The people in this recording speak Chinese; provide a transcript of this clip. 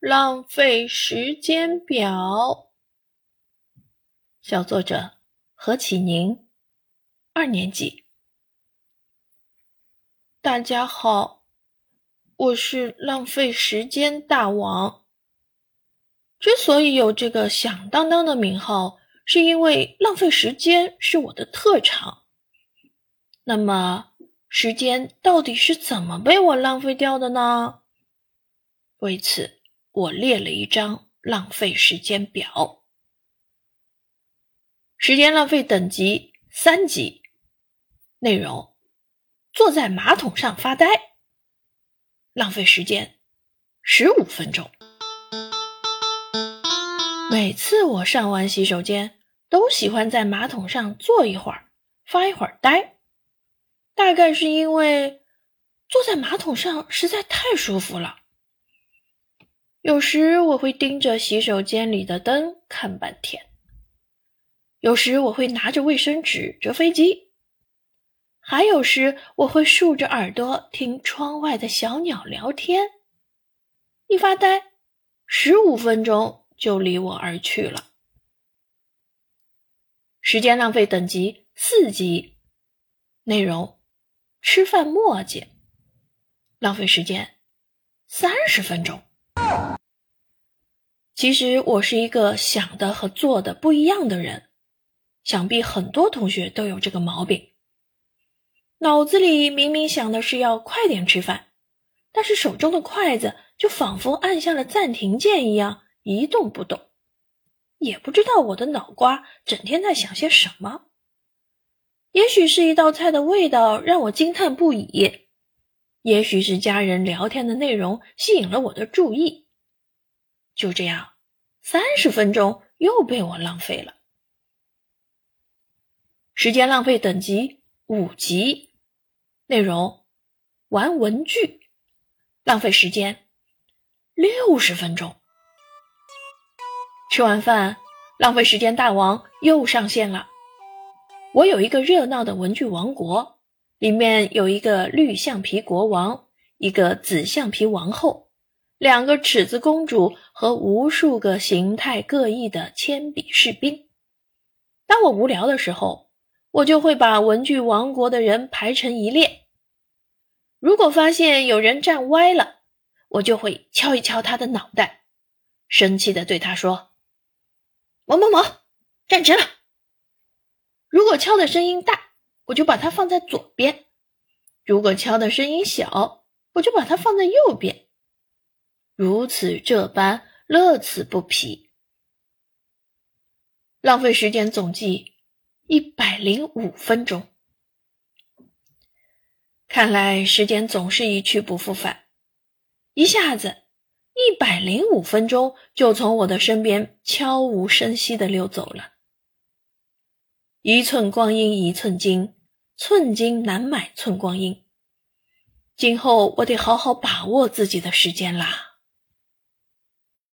浪费时间表。小作者何启宁，二年级。大家好，我是浪费时间大王。之所以有这个响当当的名号，是因为浪费时间是我的特长。那么，时间到底是怎么被我浪费掉的呢？为此。我列了一张浪费时间表，时间浪费等级三级，内容：坐在马桶上发呆，浪费时间十五分钟。每次我上完洗手间，都喜欢在马桶上坐一会儿，发一会儿呆。大概是因为坐在马桶上实在太舒服了。有时我会盯着洗手间里的灯看半天，有时我会拿着卫生纸折飞机，还有时我会竖着耳朵听窗外的小鸟聊天。一发呆，十五分钟就离我而去了。时间浪费等级四级，内容：吃饭磨叽，浪费时间三十分钟。其实我是一个想的和做的不一样的人，想必很多同学都有这个毛病。脑子里明明想的是要快点吃饭，但是手中的筷子就仿佛按下了暂停键一样一动不动。也不知道我的脑瓜整天在想些什么。也许是一道菜的味道让我惊叹不已，也许是家人聊天的内容吸引了我的注意。就这样，三十分钟又被我浪费了。时间浪费等级五级，内容玩文具，浪费时间六十分钟。吃完饭，浪费时间大王又上线了。我有一个热闹的文具王国，里面有一个绿橡皮国王，一个紫橡皮王后。两个尺子公主和无数个形态各异的铅笔士兵。当我无聊的时候，我就会把文具王国的人排成一列。如果发现有人站歪了，我就会敲一敲他的脑袋，生气的对他说：“某某某，站直了。”如果敲的声音大，我就把它放在左边；如果敲的声音小，我就把它放在右边。如此这般，乐此不疲。浪费时间总计一百零五分钟。看来时间总是一去不复返，一下子一百零五分钟就从我的身边悄无声息的溜走了。一寸光阴一寸金，寸金难买寸光阴。今后我得好好把握自己的时间啦。